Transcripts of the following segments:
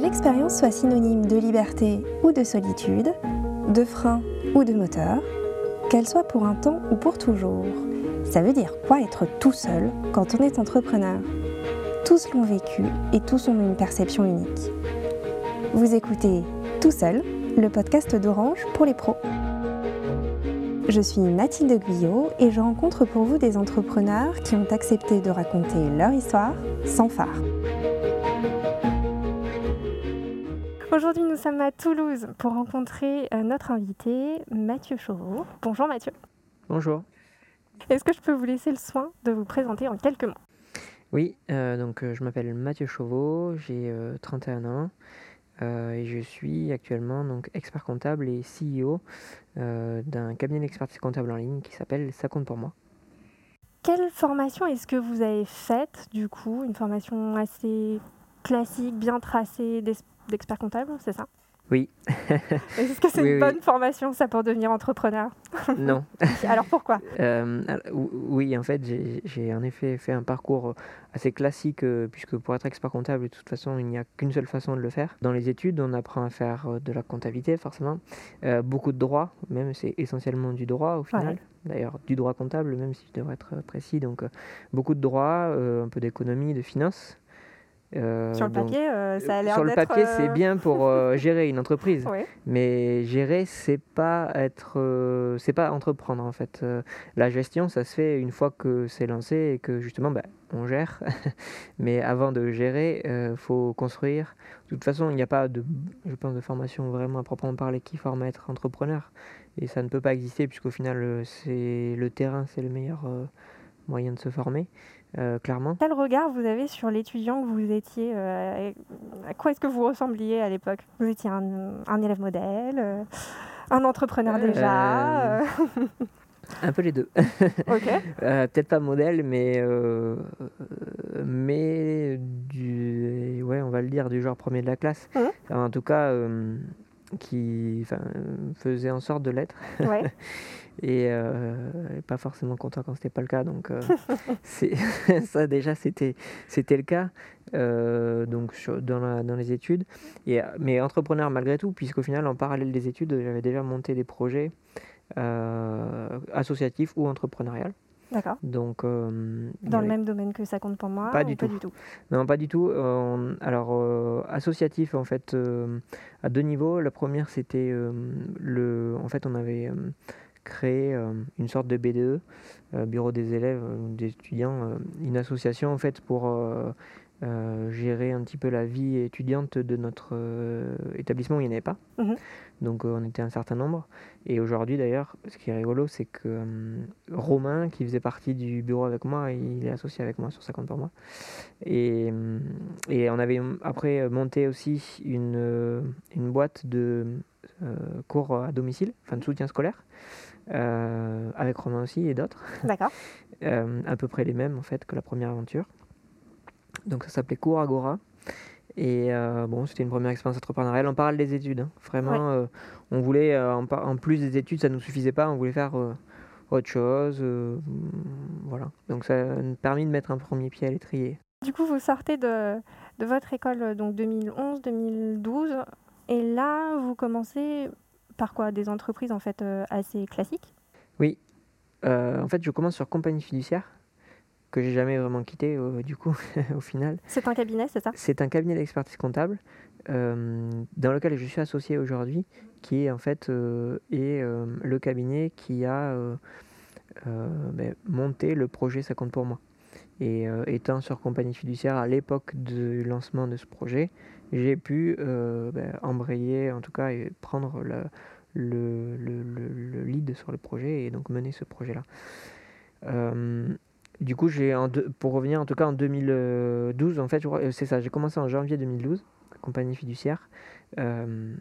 l'expérience soit synonyme de liberté ou de solitude, de frein ou de moteur, qu'elle soit pour un temps ou pour toujours, ça veut dire quoi être tout seul quand on est entrepreneur? Tous l'ont vécu et tous ont une perception unique. Vous écoutez Tout seul, le podcast d'Orange pour les pros. Je suis Mathilde Guyot et je rencontre pour vous des entrepreneurs qui ont accepté de raconter leur histoire sans phare. Aujourd'hui, nous sommes à Toulouse pour rencontrer euh, notre invité, Mathieu Chauveau. Bonjour Mathieu. Bonjour. Est-ce que je peux vous laisser le soin de vous présenter en quelques mots? Oui, euh, donc euh, je m'appelle Mathieu Chauveau, j'ai 31 ans et je suis actuellement donc expert comptable et CEO d'un cabinet d'expertise comptable en ligne qui s'appelle Ça compte pour moi. Quelle formation est-ce que vous avez faite du coup? Une formation assez classique, bien tracée, d'expert comptable, c'est ça? Oui. Est-ce que c'est une bonne formation, ça, pour devenir entrepreneur? Non. alors pourquoi? Euh, Oui, en fait, j'ai en effet fait un parcours assez classique, euh, puisque pour être expert comptable, de toute façon, il n'y a qu'une seule façon de le faire. Dans les études, on apprend à faire euh, de la comptabilité, forcément. beaucoup de droit, même c'est essentiellement du droit au final. D'ailleurs, du droit comptable, même si je devrais être précis. Donc, beaucoup de droit, un peu d'économie, de finance. Euh, sur le papier, euh, ça a l'air Sur le papier, c'est euh, bien pour gérer une entreprise. Mais gérer, c'est pas être, c'est pas entreprendre en fait. la gestion, ça se fait une fois que c'est lancé et que justement, bah, on gère. Mais avant de gérer, il faut construire. De toute façon, il n'y a pas de, je pense, de formation vraiment à proprement parler qui forme à être entrepreneur. Et ça ne peut pas exister puisqu'au final, c'est le terrain, c'est le meilleur moyen de se former. Euh, clairement. Quel regard vous avez sur l'étudiant que vous étiez euh, À quoi est-ce que vous ressembliez à l'époque? Vous étiez un, élève modèle, euh, un entrepreneur déjà Un peu les deux. Peut-être pas modèle, mais, mais du, ouais, on va le dire, du genre premier de la classe. Mmh. en tout cas, qui faisait en sorte de l'être. Euh, et, pas forcément content quand c'était pas le cas. Donc euh, ça déjà c'était c'était le cas euh, donc dans, dans les études. Et, mais entrepreneur malgré tout, puisqu'au final en parallèle des études, j'avais déjà monté des projets associatifs ou entrepreneuriales. D'accord. Donc, Dans le même domaine que ça compte pour moi Pas, du, tout. Non, pas du tout. alors, associatif, en fait, à deux niveaux. La première, c'était le. En fait, on avait créé une sorte de BDE, Bureau des élèves, des étudiants, une association, en fait, pour euh, gérer un petit peu la vie étudiante de notre euh, établissement où il n'y en avait pas. Mhm. Donc euh, on était un certain nombre. Et aujourd'hui d'ailleurs, ce qui est rigolo, c'est que Romain, qui faisait partie du bureau avec moi, il est associé avec moi sur 50 pour moi. Et, et on avait après monté aussi une, une boîte de cours à domicile, enfin de soutien scolaire. Avec Romain aussi et d'autres. D'accord. à peu près les mêmes en fait que la première aventure. Donc ça s'appelait Cours Agora. Et euh, bon, c'était une première expérience entrepreneuriale. On parle des études. Hein. Vraiment, euh, on voulait, euh, en, plus des études, ça ne nous suffisait pas. On voulait faire autre chose. voilà. Donc ça a permis de mettre un premier pied à l'étrier. Du coup, vous sortez de, de votre école donc 2011-2012. Et là, vous commencez par quoi Des entreprises en fait assez classiques Oui. en fait, je commence sur compagnie fiduciaire que j'ai jamais vraiment quitté euh, du coup au final. C'est un cabinet, c'est ça C'est un cabinet d'expertise comptable euh, dans lequel je suis associé aujourd'hui, qui est en fait euh, est, le cabinet qui a ben, monté le projet Ça compte pour moi. Et étant sur compagnie fiduciaire à l'époque du lancement de ce projet, j'ai pu ben, embrayer, en tout cas, et prendre le, le, le, le, lead sur le projet et donc mener ce projet-là. Du coup, j'ai pour revenir en tout cas en 2012, en fait, euh, c'est ça, j'ai commencé en janvier 2012, compagnie fiduciaire. Euh,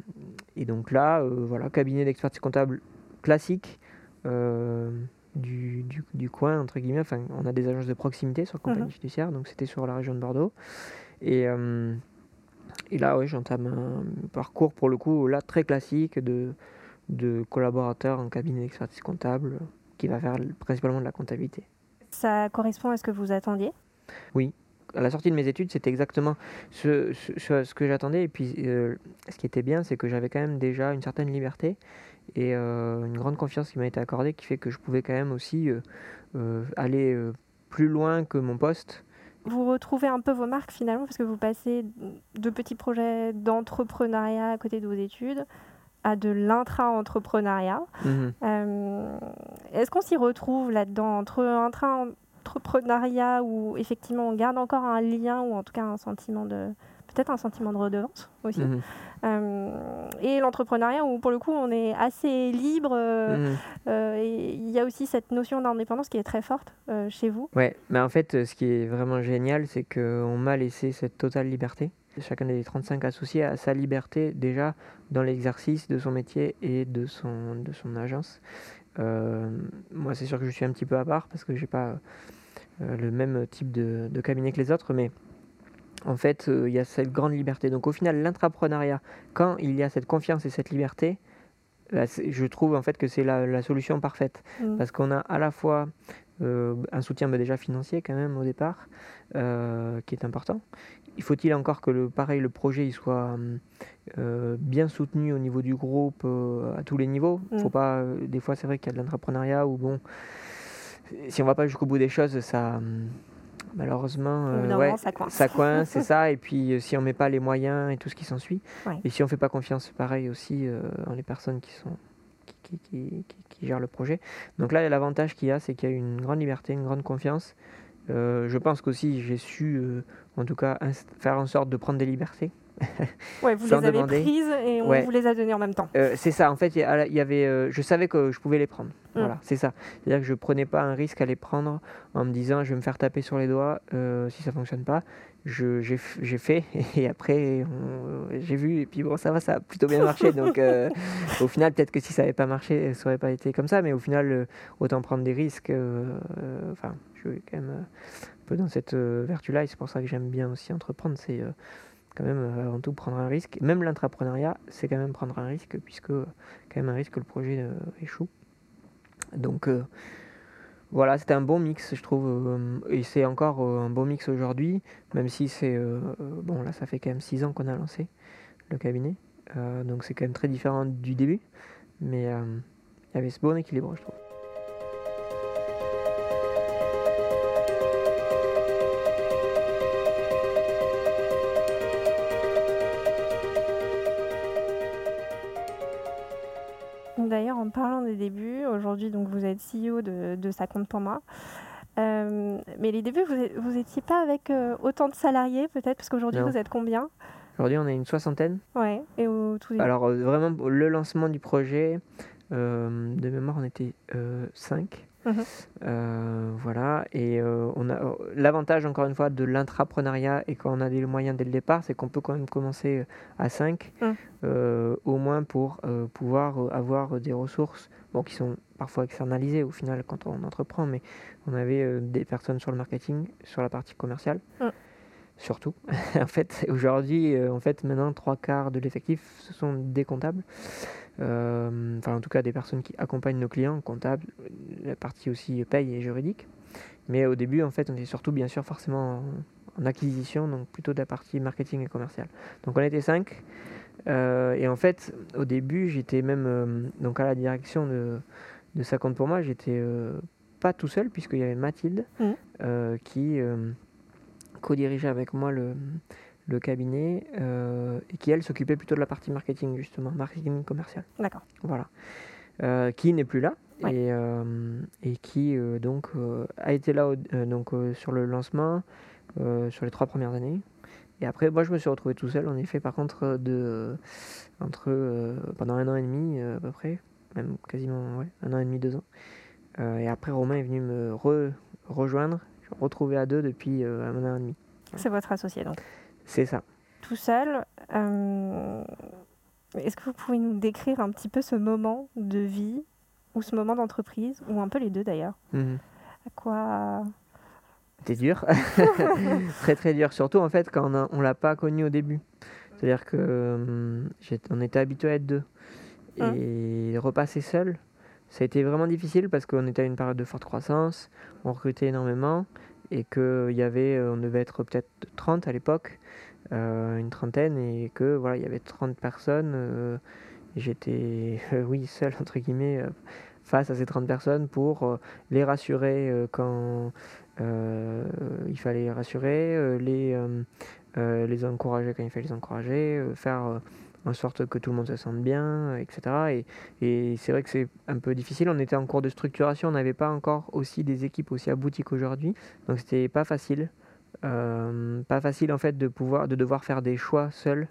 et donc là, euh, voilà, cabinet d'expertise comptable classique du, du, coin, entre guillemets. Enfin, on a des agences de proximité sur compagnie mhm. fiduciaire, donc c'était sur la région de Bordeaux. Et, et là, oui, j'entame un parcours pour le coup, là, très classique de, de collaborateur en cabinet d'expertise comptable qui va faire principalement de la comptabilité. Ça correspond à ce que vous attendiez? Oui, à la sortie de mes études, c'était exactement ce, ce, ce que j'attendais. Et puis, ce qui était bien, c'est que j'avais quand même déjà une certaine liberté et une grande confiance qui m'a été accordée, qui fait que je pouvais quand même aussi aller plus loin que mon poste vous retrouvez un peu vos marques finalement parce que vous passez de petits projets d'entrepreneuriat à côté de vos études à de l'intra-entrepreneuriat. Mhm. Euh, est-ce qu'on s'y retrouve là-dedans entre intra-entrepreneuriat où effectivement on garde encore un lien ou en tout cas un sentiment de peut-être un sentiment de redevance aussi. Mhm. Euh, et l'entrepreneuriat où pour le coup on est assez libre. Euh, mhm. et il y a aussi cette notion d'indépendance qui est très forte chez vous. Ouais, mais en fait ce qui est vraiment génial c'est qu'on m'a laissé cette totale liberté. Chacun des 35 associés a sa liberté déjà dans l'exercice de son métier et de son, de son agence. moi c'est sûr que je suis un petit peu à part parce que j'ai pas le même type de, de cabinet que les autres, mais en fait, euh, il y a cette grande liberté. Donc au final, l'intrapreneuriat, quand il y a cette confiance et cette liberté, bah, je trouve en fait que c'est la, solution parfaite. Mm. Parce qu'on a à la fois euh, un soutien bah, déjà financier quand même au départ, euh, qui est important. Il faut-il encore que le pareil le projet il soit bien soutenu au niveau du groupe à tous les niveaux? Mm. Faut pas. des fois c'est vrai qu'il y a de l'entrepreneuriat où bon, si on va pas jusqu'au bout des choses, ça malheureusement, euh, ça coince. c'est ça. Et puis, euh, si on met pas les moyens et tout ce qui s'ensuit, et si on fait pas confiance, pareil aussi, euh, dans les personnes qui sont qui, qui, qui, gèrent le projet. Donc là, l'avantage qu'il y a, c'est qu'il y a une grande liberté, une grande confiance. je pense qu'aussi, j'ai su, en tout cas, faire en sorte de prendre des libertés. ouais, vous les avez prises et on vous les a données en même temps. Euh, c'est ça, en fait, il y avait, euh, je savais que je pouvais les prendre. Mm. Voilà, c'est ça. C'est-à-dire que je prenais pas un risque à les prendre en me disant je vais me faire taper sur les doigts euh, si ça fonctionne pas. J'ai fait et après j'ai vu et puis bon, ça va, ça a plutôt bien marché. donc au final, peut-être que si ça n'avait pas marché, ça aurait pas été comme ça, mais au final, autant prendre des risques. Enfin, je suis quand même un peu dans cette vertu-là et c'est pour ça que j'aime bien aussi entreprendre. C'est quand même euh, avant tout prendre un risque. Même l'intrapreneuriat, c'est quand même prendre un risque, puisque quand même un risque que le projet euh, échoue. Donc euh, voilà, c'était un bon mix, je trouve, et c'est encore un bon mix aujourd'hui, même si c'est bon là, ça fait quand même six ans qu'on a lancé le cabinet, donc c'est quand même très différent du début, mais il y avait ce bon équilibre, je trouve. parlant des débuts. Aujourd'hui, donc, vous êtes CEO de, de Ça pour moi. Euh, mais les débuts, vous n'étiez pas avec euh, autant de salariés, peut-être, parce qu'aujourd'hui, vous êtes combien? Aujourd'hui, on est une soixantaine. Ouais, et au tout début? Alors, euh, vraiment, le lancement du projet, de mémoire, on était 5. Euh, voilà, et euh, on a l'avantage encore une fois de l'intrapreneuriat et quand on a des moyens dès le départ, c'est qu'on peut quand même commencer à 5 mhm. euh, au moins pour pouvoir avoir des ressources bon, qui sont parfois externalisées au final quand on entreprend, mais on avait des personnes sur le marketing, sur la partie commerciale. Mhm. Surtout. en fait, aujourd'hui, en fait, maintenant, trois quarts de l'effectif, ce sont des comptables. Euh, enfin en tout cas des personnes qui accompagnent nos clients, comptables, la partie aussi paye et juridique. Mais au début, en fait, on était surtout bien sûr forcément en, acquisition, donc plutôt de la partie marketing et commercial. Donc on était cinq. Euh, et en fait, au début, j'étais même euh, donc à la direction de, de Ça compte pour moi. J'étais pas tout seul, puisqu'il y avait Mathilde mmh. qui co-dirigeait avec moi le, le cabinet euh, et qui elle s'occupait plutôt de la partie marketing justement, marketing commercial. D'accord. Voilà. Euh, qui n'est plus là et, euh, et, qui donc a été là donc sur le lancement sur les trois premières années. Et après, moi, je me suis retrouvé tout seul, en effet, par contre, de, entre, pendant un an et demi, à peu près, même quasiment ouais, un an et demi, deux ans. et après, Romain est venu me rejoindre, je me retrouver à deux depuis un an et demi. C'est votre associé, donc c'est ça. Tout seul. Euh, est-ce que vous pouvez nous décrire un petit peu ce moment de vie ou ce moment d'entreprise, ou un peu les deux d'ailleurs mhm. À quoi C'était dur. très très dur. Surtout en fait quand on ne l'a pas connu au début. C'est-à-dire qu'on euh, on était habitué à être deux. Hein. Et repasser seul, ça a été vraiment difficile parce qu'on était à une période de forte croissance, on recrutait énormément et qu'il y avait, on devait être peut-être 30 à l'époque, une trentaine, et que voilà, il y avait 30 personnes. J'étais, oui, seul entre guillemets face à ces 30 personnes pour les rassurer quand il fallait les rassurer, les, les encourager quand il fallait les encourager, faire en sorte que tout le monde se sente bien, etc. Et, c'est vrai que c'est un peu difficile. On était en cours de structuration, on n'avait pas encore aussi des équipes aussi abouties qu'aujourd'hui, donc c'était pas facile. Euh, pas facile en fait de pouvoir, de devoir faire des choix seul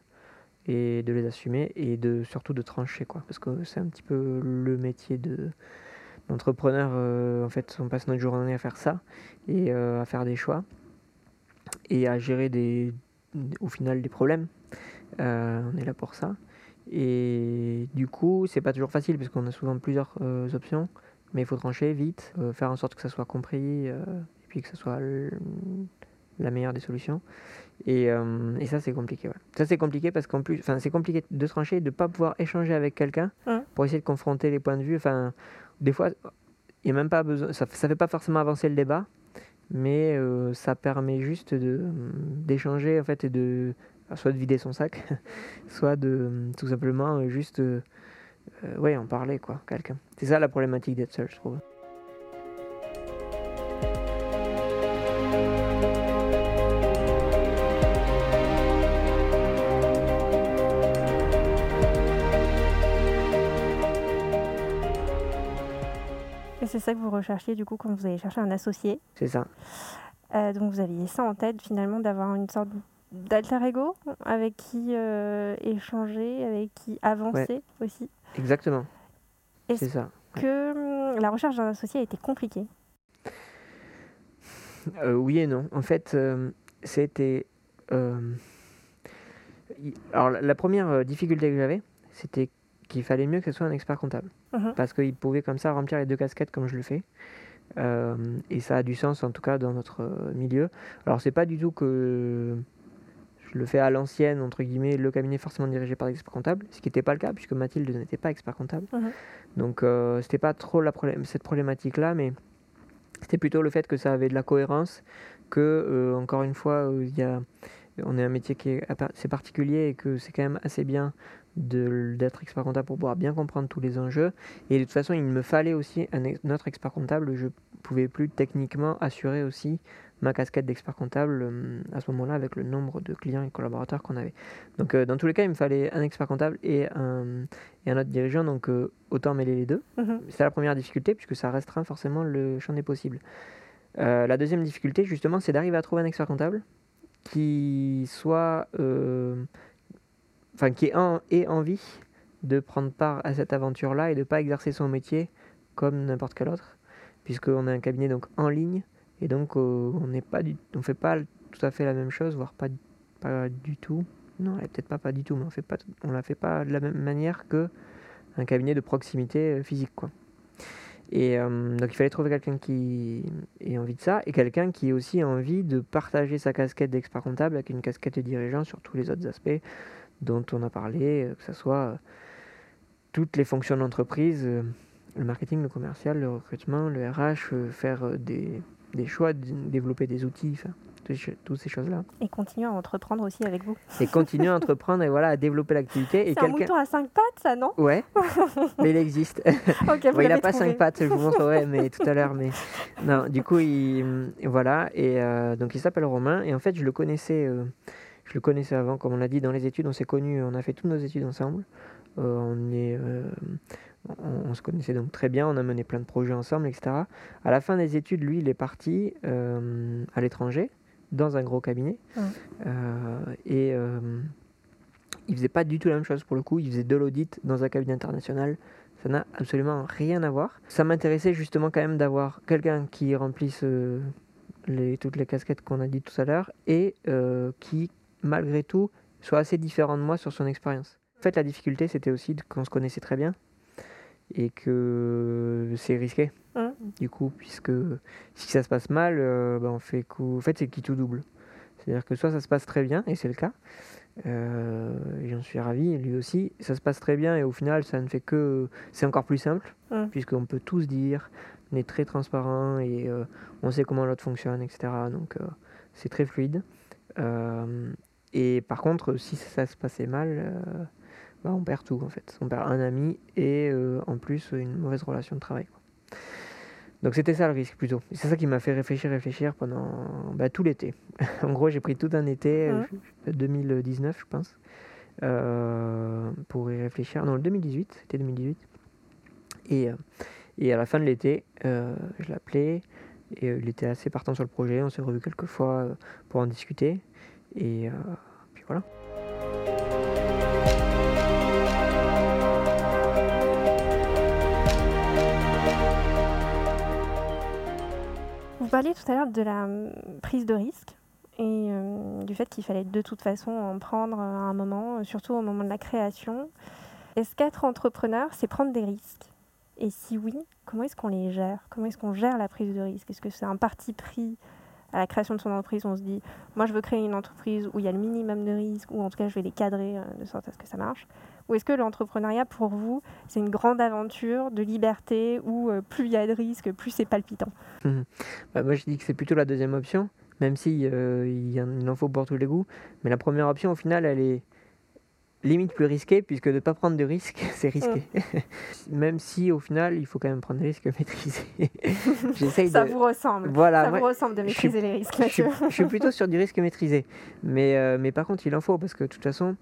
et de les assumer et de surtout de trancher quoi, parce que c'est un petit peu le métier de d'entrepreneur. Euh, en fait, on passe notre journée à faire ça et euh, à faire des choix et à gérer des, au final des problèmes. Euh, on est là pour ça. Et du coup, c'est pas toujours facile parce qu'on a souvent plusieurs euh, options, mais il faut trancher vite, euh, faire en sorte que ça soit compris et puis que ce soit la meilleure des solutions. Et, et ça, c'est compliqué. Ça, c'est compliqué parce qu'en plus, c'est compliqué de trancher et de ne pas pouvoir échanger avec quelqu'un pour essayer de confronter les points de vue. Enfin, des fois, il a même pas besoin, ça ne fait pas forcément avancer le débat, mais ça permet juste d'échanger en fait et de soit de vider son sac, soit de tout simplement euh, juste euh, euh, ouais, en parler, quoi, quelqu'un. C'est ça la problématique d'être seul, je trouve. Et c'est ça que vous recherchiez du coup quand vous allez chercher un associé? C'est ça. donc vous aviez ça en tête finalement d'avoir une sorte d'alter ego avec qui euh, échanger, avec qui avancer aussi. Exactement. C'est ça. que hum, la recherche d'un associé a été compliquée? Euh, Oui et non. En fait, euh, c'était. alors, la première difficulté que j'avais, c'était qu'il fallait mieux que ce soit un expert comptable. Mhm. Parce qu'il pouvait comme ça remplir les deux casquettes comme je le fais. et ça a du sens en tout cas dans notre milieu. Alors c'est pas du tout que je le fais à l'ancienne, entre guillemets, le cabinet forcément dirigé par des experts comptables, ce qui n'était pas le cas puisque Mathilde n'était pas expert comptable. Mhm. Donc euh, c'était pas trop la cette problématique-là, mais c'était plutôt le fait que ça avait de la cohérence, que euh, encore une fois, euh, il y a, on est un métier qui est assez particulier et que c'est quand même assez bien d'être expert comptable pour pouvoir bien comprendre tous les enjeux. Et de toute façon, il me fallait aussi un, autre expert comptable. Je pouvais plus techniquement assurer aussi ma casquette d'expert comptable euh, à ce moment-là avec le nombre de clients et collaborateurs qu'on avait. Donc euh, dans tous les cas, il me fallait un expert comptable et un, et un autre dirigeant, donc euh, autant mêler les deux. Mhm. C'est la première difficulté puisque ça restreint forcément le champ des possibles. la deuxième difficulté, justement, c'est d'arriver à trouver un expert comptable qui soit, enfin, qui ait, ait envie de prendre part à cette aventure-là et de ne pas exercer son métier comme n'importe quel autre, puisqu'on a un cabinet donc en ligne et donc, euh, on n'est pas on fait pas tout à fait la même chose, voire pas, pas du tout. Non, peut-être pas pas du tout, mais on fait pas, on la fait pas de la même manière que un cabinet de proximité euh, physique, quoi. Et euh, donc, il fallait trouver quelqu'un qui ait envie de ça et quelqu'un qui ait aussi envie de partager sa casquette d'expert comptable avec une casquette de dirigeant sur tous les autres aspects dont on a parlé, que ce soit toutes les fonctions d'entreprise, le marketing, le commercial, le recrutement, le RH, faire des des choix, développer des outils, toutes ces choses-là. Et continuer à entreprendre aussi avec vous. Et continuer à entreprendre et voilà, à développer l'activité. C'est un mouton à cinq pattes, ça, non? Ouais, mais il existe. il n'a pas cinq pattes, je vous montrerai mais, tout à l'heure. Mais non, du coup, il, voilà. Et euh, donc, il s'appelle Romain. Et en fait, je le connaissais, euh, je le connaissais avant, comme on l'a dit dans les études. On s'est connus, on a fait toutes nos études ensemble. Euh, on est on, se connaissait donc très bien, on a mené plein de projets ensemble, etc. À la fin des études, lui, il est parti euh, à l'étranger, dans un gros cabinet. Euh, et euh, il faisait pas du tout la même chose pour le coup. Il faisait de l'audit dans un cabinet international. Ça n'a absolument rien à voir. Ça m'intéressait justement quand même d'avoir quelqu'un qui remplisse les, toutes les casquettes qu'on a dit tout à l'heure et qui, malgré tout, soit assez différent de moi sur son expérience. En fait, la difficulté, c'était aussi qu'on se connaissait très bien et que c'est risqué. Du coup, puisque si ça se passe mal, euh, ben on fait coup. En fait, c'est qui tout double. C'est-à-dire que soit ça se passe très bien, et c'est le cas, euh, j'en suis ravi, lui aussi, ça se passe très bien, et au final, ça ne fait que. C'est encore plus simple, hein puisqu'on peut tous dire on est très transparent et on sait comment l'autre fonctionne, etc. Donc c'est très fluide. et par contre, si ça se passait mal, bah, on perd tout en fait. On perd un ami et en plus une mauvaise relation de travail. Donc c'était ça le risque plutôt. C'est ça qui m'a fait réfléchir, réfléchir pendant bah, tout l'été. en gros, j'ai pris tout un été, 2019 je pense, euh, pour y réfléchir. Non, le 2018, c'était 2018. Et, euh, et à la fin de l'été, euh, je l'appelais et il était assez partant sur le projet. On s'est revu quelques fois pour en discuter. Et puis voilà. Vous parliez tout à l'heure de la hum, prise de risque et euh, du fait qu'il fallait de toute façon en prendre à un moment, surtout au moment de la création. Est-ce qu'être entrepreneur, c'est prendre des risques? Et si oui, comment est-ce qu'on les gère? Comment est-ce qu'on gère la prise de risque? Est-ce que c'est un parti pris? À la création de son entreprise On se dit, moi je veux créer une entreprise où il y a le minimum de risques, ou en tout cas je vais les cadrer euh, de sorte à ce que ça marche ou est-ce que l'entrepreneuriat, pour vous, c'est une grande aventure de liberté où euh, plus il y a de risques, plus c'est palpitant mmh. bah, Moi, je dis que c'est plutôt la deuxième option, même si euh, il, en faut pour tous les goûts. Mais la première option, au final, elle est limite plus risquée, puisque de ne pas prendre de risques, c'est risqué. Mmh. même si, au final, il faut quand même prendre des risques maîtrisés. ça vous ressemble. Voilà, ça vous ressemble de maîtriser les risques, je, je, suis plutôt sur du risque maîtrisé. Mais, euh, mais par contre, il en faut, parce que de toute façon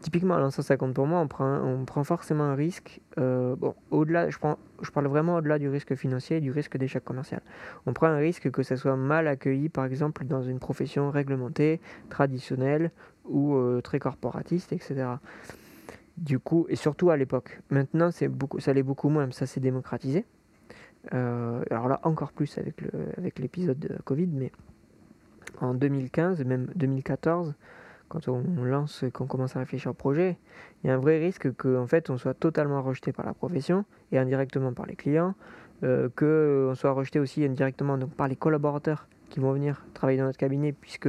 Typiquement, à compte pour moi, on prend, on prend forcément un risque. Euh, bon, au-delà, je, parle vraiment au-delà du risque financier et du risque d'échec commercial. On prend un risque que ça soit mal accueilli, par exemple, dans une profession réglementée, traditionnelle ou euh, très corporatiste, etc. Du coup, et surtout à l'époque. Maintenant, c'est beaucoup, ça l'est beaucoup moins, ça s'est démocratisé. Euh, alors là, encore plus avec, l'épisode de Covid, mais en 2015, même 2014, quand on lance qu'on commence à réfléchir au projet, il y a un vrai risque qu'en fait on soit totalement rejeté par la profession et indirectement par les clients, euh, qu'on soit rejeté aussi indirectement donc, par les collaborateurs qui vont venir travailler dans notre cabinet puisque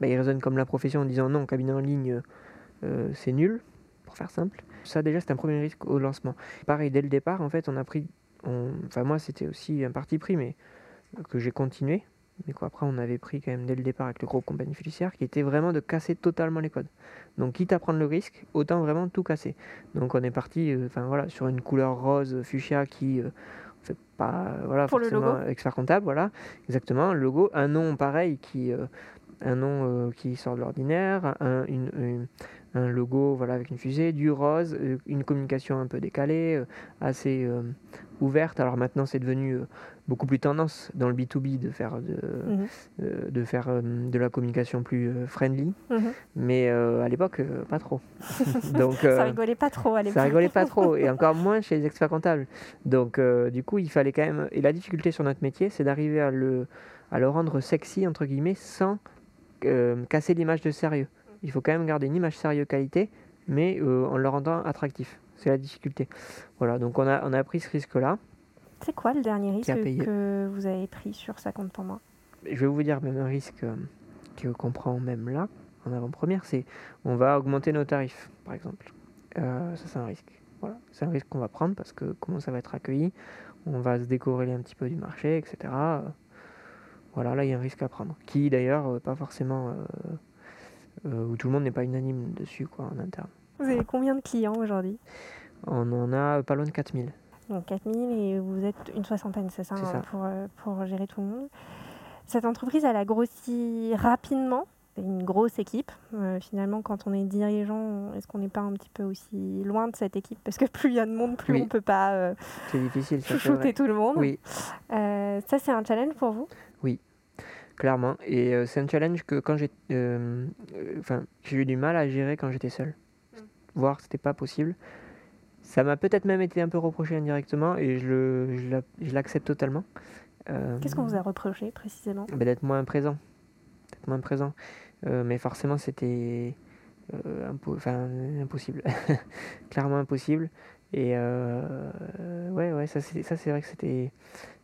bah, ils raisonnent comme la profession en disant non, cabinet en ligne euh, c'est nul, pour faire simple. Ça déjà c'est un premier risque au lancement. Pareil, dès le départ en fait on a pris, enfin moi c'était aussi un parti pris mais que j'ai continué mais quoi, après, on avait pris quand même dès le départ avec le groupe compagnie fiduciaire qui était vraiment de casser totalement les codes. Donc, quitte à prendre le risque, autant vraiment tout casser. Donc, on est parti euh, voilà, sur une couleur rose fuchsia qui euh, fait pas voilà, Pour forcément le expert comptable. Voilà, exactement. Le logo, un nom pareil qui. Euh, un nom qui sort de l'ordinaire, un, une, un logo voilà, avec une fusée, du rose, une communication un peu décalée, assez ouverte. Alors maintenant, c'est devenu beaucoup plus tendance dans le B2B de faire de, mhm. euh, de, faire euh, de la communication plus euh, friendly, mhm. mais à l'époque, pas trop. Donc, ça rigolait pas trop à l'époque. Ça rigolait pas trop, et encore moins chez les experts comptables. Donc, du coup, il fallait quand même. Et la difficulté sur notre métier, c'est d'arriver à le, à le rendre sexy, entre guillemets, sans casser l'image de sérieux. Il faut quand même garder une image sérieux qualité, mais en le rendant attractif. C'est la difficulté. Voilà, donc on a, on a pris ce risque-là. C'est quoi le dernier risque que vous avez pris sur ça compte pour moi Je vais vous dire même un risque euh, qu'on prend même là, en avant-première, c'est on va augmenter nos tarifs, par exemple. Euh, ça, c'est un risque. Voilà. C'est un risque qu'on va prendre parce que comment ça va être accueilli, on va se décorréler un petit peu du marché, etc. Voilà, là, il y a un risque à prendre. Qui, d'ailleurs, euh, pas forcément... où tout le monde n'est pas unanime dessus, quoi, en interne. Vous avez combien de clients aujourd'hui? On en a pas loin de 4000 donc 4000 et vous êtes une soixantaine, c'est ça, hein, pour, euh, pour, gérer tout le monde. Cette entreprise, elle a grossi rapidement, c'est une grosse équipe. Euh, finalement, quand on est dirigeant, est-ce qu'on n'est pas un petit peu aussi loin de cette équipe? Parce que plus il y a de monde, plus on ne peut pas euh, difficile, chouchouter tout le monde. Oui. ça, c'est un challenge pour vous? Oui, clairement. Et c'est un challenge que quand j'ai... Enfin, j'ai eu du mal à gérer quand j'étais seul. Mm. Voir, c'était pas possible. Ça m'a peut-être même été un peu reproché indirectement et je, l'accepte totalement. Euh, Qu'est-ce qu'on vous a reproché précisément? ben, D'être moins présent. D'être moins présent. Euh, mais forcément, c'était euh, impossible. Clairement impossible. Et ouais, ouais, ça c'est vrai que c'était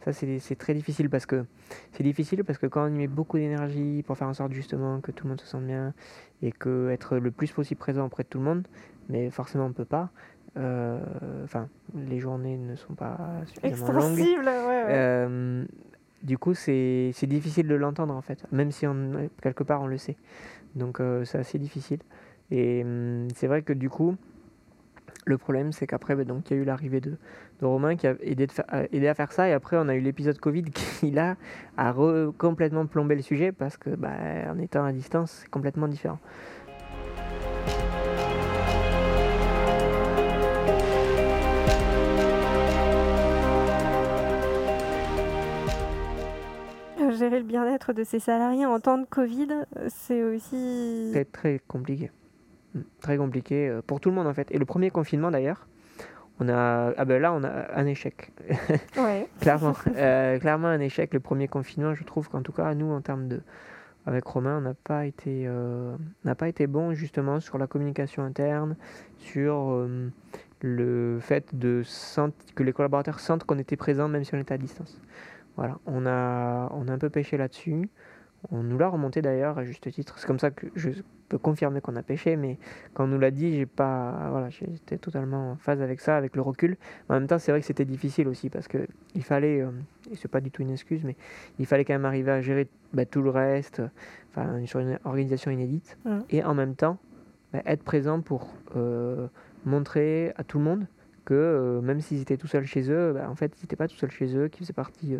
ça c'est très difficile parce que c'est difficile parce que quand on y met beaucoup d'énergie pour faire en sorte justement que tout le monde se sente bien et que être le plus possible présent auprès de tout le monde, mais forcément on peut pas. Enfin, les journées ne sont pas suffisamment longues. Ouais, du coup, c'est difficile de l'entendre en fait, même si on, quelque part on le sait. Donc c'est assez difficile. Et hum, c'est vrai que du coup, le problème, c'est qu'après, bah, donc il y a eu l'arrivée de, de, Romain qui a aidé, à faire ça. Et après, on a eu l'épisode Covid qui, là, a complètement plombé le sujet parce que, bah, en étant à distance, c'est complètement différent. Gérer le bien-être de ses salariés en temps de Covid, c'est aussi... C'est très compliqué. Très compliqué euh, pour tout le monde en fait. Et le premier confinement d'ailleurs, on a ah ben là on a un échec. Ouais. clairement, euh, clairement un échec. Le premier confinement, je trouve qu'en tout cas nous en termes de avec Romain, on n'a pas été euh, n'a pas été bon justement sur la communication interne, sur le fait de que les collaborateurs sentent qu'on était présent même si on était à distance. Voilà, on a on a un peu pêché là-dessus. On nous l'a remonté d'ailleurs à juste titre. C'est comme ça que je peux confirmer qu'on a pêché, mais quand on nous l'a dit, j'ai pas, voilà, j'étais totalement en phase avec ça, avec le recul. En même temps, c'est vrai que c'était difficile aussi parce que il fallait, euh, et c'est pas du tout une excuse, mais il fallait quand même arriver à gérer bah, tout le reste, enfin sur une organisation inédite, mmh. et en même temps bah, être présent pour euh, montrer à tout le monde que euh, même s'ils étaient tout seuls chez eux, bah, en fait, ils n'étaient pas tout seuls chez eux, qu'ils faisaient partie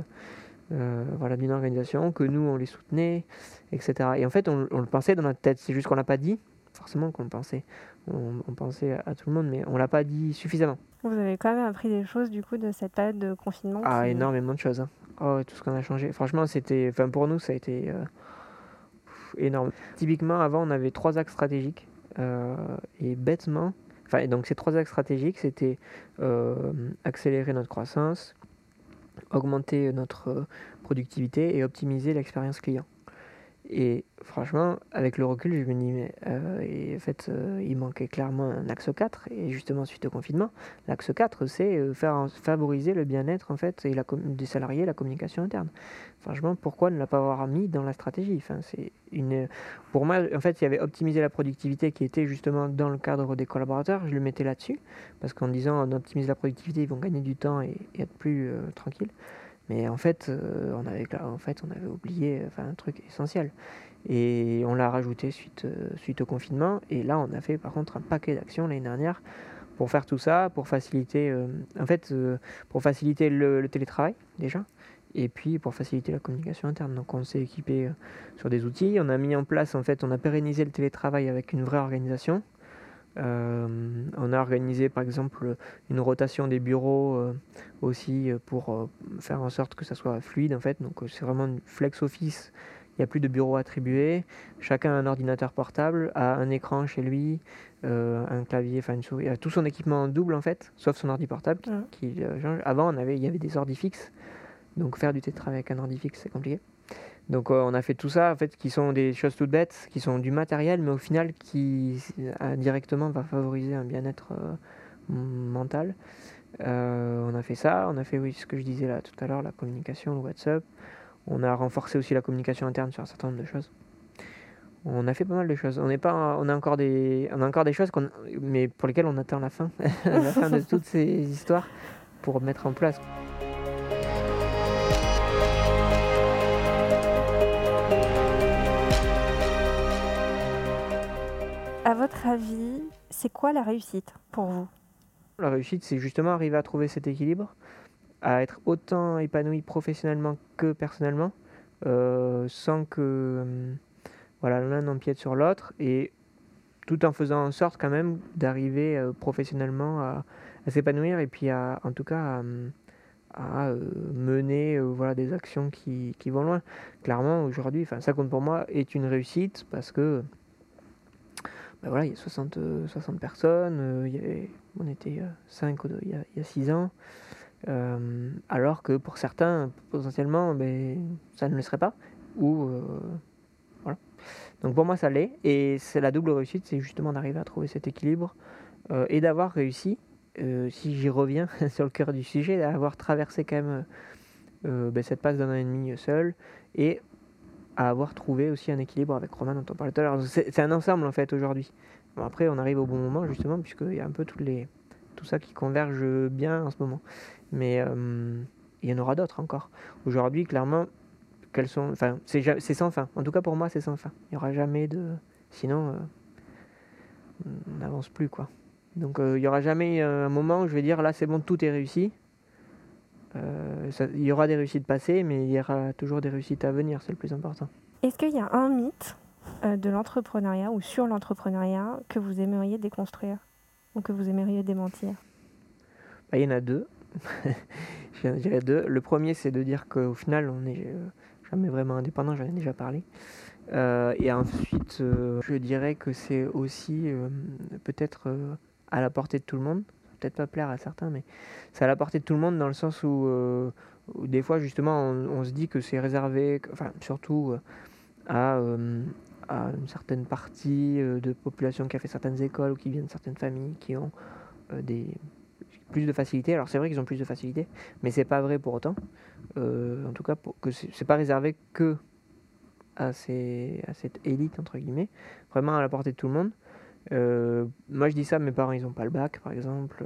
euh, voilà, d'une organisation, que nous on les soutenait, etc. Et en fait, on, le pensait dans notre tête, c'est juste qu'on l'a pas dit, forcément qu'on le pensait. On, pensait à, tout le monde, mais on l'a pas dit suffisamment. Vous avez quand même appris des choses du coup de cette période de confinement Ah, énormément de choses. Hein. Oh, tout ce qu'on a changé. Franchement, c'était, enfin pour nous, ça a été euh, énorme. Typiquement, avant, on avait trois axes stratégiques euh, et bêtement, donc ces trois axes stratégiques, c'était accélérer notre croissance, augmenter notre euh, productivité et optimiser l'expérience client. Et franchement, avec le recul, je me dis, mais euh, en fait, euh, il manquait clairement un axe 4. Et justement, suite au confinement, l'axe 4, c'est euh, faire favoriser le bien-être en fait, et la des salariés, la communication interne. Franchement, pourquoi ne pas avoir mis dans la stratégie? Enfin, une, Pour moi, en fait, il y avait optimiser la productivité qui était justement dans le cadre des collaborateurs. Je le mettais là-dessus, parce qu'en disant on optimise la productivité, ils vont gagner du temps et, être plus tranquilles. Mais en fait, euh, on avait, en fait, on avait oublié enfin, un truc essentiel. Et on l'a rajouté suite, euh, suite au confinement. Et là, on a fait par contre un paquet d'actions l'année dernière pour faire tout ça, pour faciliter, euh, en fait, pour faciliter le, télétravail déjà, et puis pour faciliter la communication interne. Donc on s'est équipé sur des outils, on a mis en place, en fait, on a pérennisé le télétravail avec une vraie organisation. Euh, on a organisé par exemple une rotation des bureaux euh, aussi euh, pour faire en sorte que ça soit fluide en fait. Donc c'est vraiment une flex office. Il n'y a plus de bureaux attribués. Chacun a un ordinateur portable, a un écran chez lui, un clavier, enfin une souris, tout son équipement en double en fait, sauf son ordi portable qui, change. Avant, on avait, il y avait des ordi fixes. Donc faire du télétravail avec un ordi fixe, c'est compliqué. Donc on a fait tout ça, en fait, qui sont des choses toutes bêtes, qui sont du matériel, mais au final qui indirectement va favoriser un bien-être euh, mental. Euh, on a fait ça, on a fait oui ce que je disais là tout à l'heure, la communication, le WhatsApp. On a renforcé aussi la communication interne sur un certain nombre de choses. On a fait pas mal de choses. On n'est pas, on a encore des, on a encore des choses, mais pour lesquelles on attend la fin, la fin de toutes ces histoires pour mettre en place. Votre avis, c'est quoi la réussite pour vous? La réussite, c'est justement arriver à trouver cet équilibre, à être autant épanoui professionnellement que personnellement, euh, sans que euh, voilà l'un n'empiète sur l'autre, et tout en faisant en sorte quand même d'arriver euh, professionnellement à, s'épanouir et puis à, en tout cas à, mener voilà, des actions qui, qui, vont loin. Clairement, aujourd'hui, ça compte pour moi, est une réussite parce que ben voilà, il y a 60, 60 euh, personnes, euh, y on était 5 euh, il, y a, 6 ans, alors que pour certains, potentiellement, ben, ça ne le serait pas. Ou, voilà. Donc pour moi, ça l'est, et c'est la double réussite, c'est justement d'arriver à trouver cet équilibre et d'avoir réussi, si j'y reviens sur le cœur du sujet, d'avoir traversé quand même ben, cette passe d'un an et demi seul, à avoir trouvé aussi un équilibre avec Romain dont on parlait tout à l'heure. C'est un ensemble en fait aujourd'hui. Après, on arrive au bon moment justement, puisqu'il y a un peu tout ça qui converge bien en ce moment. Mais il y en aura d'autres encore. Aujourd'hui, clairement, quelles sont, enfin, c'est sans fin. En tout cas, pour moi, c'est sans fin. Il n'y aura jamais de. Sinon, on n'avance plus, quoi. Donc, il n'y aura jamais un moment où je vais dire là, c'est bon, tout est réussi. Il y aura des réussites passées, mais il y aura toujours des réussites à venir, c'est le plus important. Est-ce qu'il y a un mythe euh, de l'entrepreneuriat ou sur l'entrepreneuriat que vous aimeriez déconstruire ou que vous aimeriez démentir? Bah, Il y en a deux. Je dirais deux. Le premier, c'est de dire qu'au final, on n'est euh, jamais vraiment indépendant, j'en ai déjà parlé. Euh, et ensuite, je dirais que c'est aussi peut-être à la portée de tout le monde. Peut-être pas plaire à certains, mais c'est à la portée de tout le monde dans le sens où, des fois, justement, on, se dit que c'est réservé, enfin, surtout à, à une certaine partie euh, de population qui a fait certaines écoles ou qui viennent de certaines familles qui ont euh, des, plus de facilité. Alors c'est vrai qu'ils ont plus de facilité, mais c'est pas vrai pour autant. Euh, en tout cas, pour, que c'est pas réservé que à, ces, à cette élite entre guillemets, vraiment à la portée de tout le monde. Moi je dis ça, mes parents ils ont pas le bac par exemple.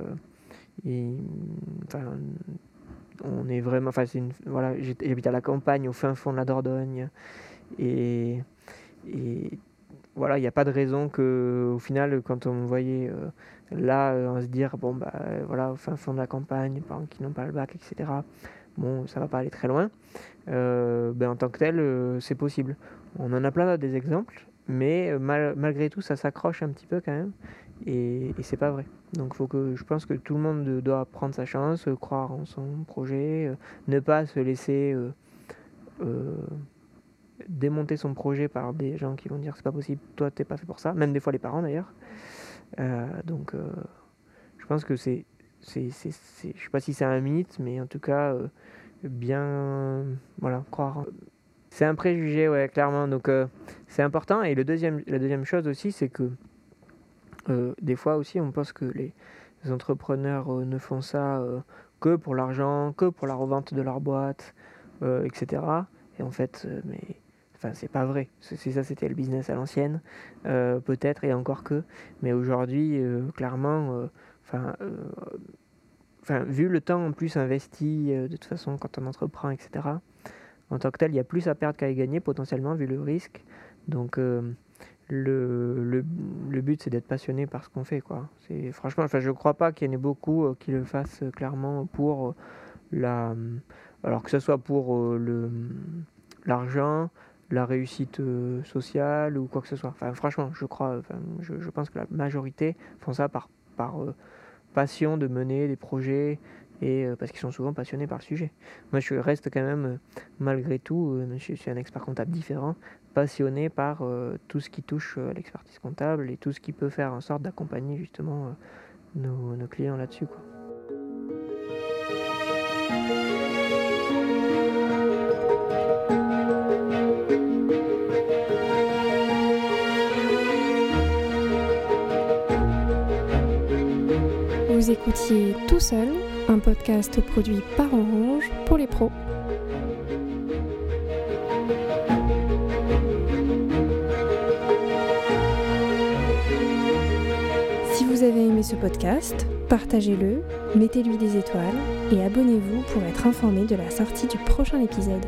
Enfin, on est vraiment, enfin c'est une, voilà, j'habite à la campagne, au fin fond de la Dordogne, et voilà, il n'y a pas de raison que, au final, quand on voyait euh, là, euh, on se dire, bon, bah voilà, au fin fond de la campagne, par qui n'ont pas le bac, etc., bon, ça va pas aller très loin. Euh, ben, en tant que tel, c'est possible. On en a plein des exemples, mais malgré tout, ça s'accroche un petit peu quand même, et, et c'est pas vrai. Donc, faut que, je pense que tout le monde doit prendre sa chance, croire en son projet, ne pas se laisser démonter son projet par des gens qui vont dire c'est pas possible, toi t'es pas fait pour ça, même des fois les parents d'ailleurs. Euh, donc euh, je pense que c'est, c'est, c'est, je sais pas si c'est un mythe, mais en tout cas euh, bien, voilà, croire. C'est un préjugé, ouais, clairement. Donc c'est important. Et la deuxième chose aussi, c'est que des fois aussi on pense que les entrepreneurs ne font ça que pour l'argent, que pour la revente de leur boîte, etc. Et en fait, mais Enfin, c'est pas vrai. C'est ça, c'était le business à l'ancienne, euh, peut-être, et encore que. Mais aujourd'hui, euh, clairement, euh, vu le temps en plus investi, de toute façon, quand on entreprend, etc., en tant que tel, il y a plus à perdre qu'à gagner, potentiellement, vu le risque. Donc, le, le, le, but, c'est d'être passionné par ce qu'on fait, quoi. Franchement, enfin, je crois pas qu'il y en ait beaucoup qui le fassent clairement pour la. Alors que ce soit pour le l'argent, la réussite euh, sociale ou quoi que ce soit. Enfin, franchement, je crois, je, pense que la majorité font ça par, par euh, passion de mener des projets et euh, parce qu'ils sont souvent passionnés par le sujet. Moi, je reste quand même, malgré tout, je suis un expert comptable différent, passionné par tout ce qui touche à l'expertise comptable et tout ce qui peut faire en sorte d'accompagner justement nos, clients là-dessus. Vous écoutiez Tout seul, un podcast produit par Orange pour les pros. Si vous avez aimé ce podcast, partagez-le, mettez-lui des étoiles et abonnez-vous pour être informé de la sortie du prochain épisode.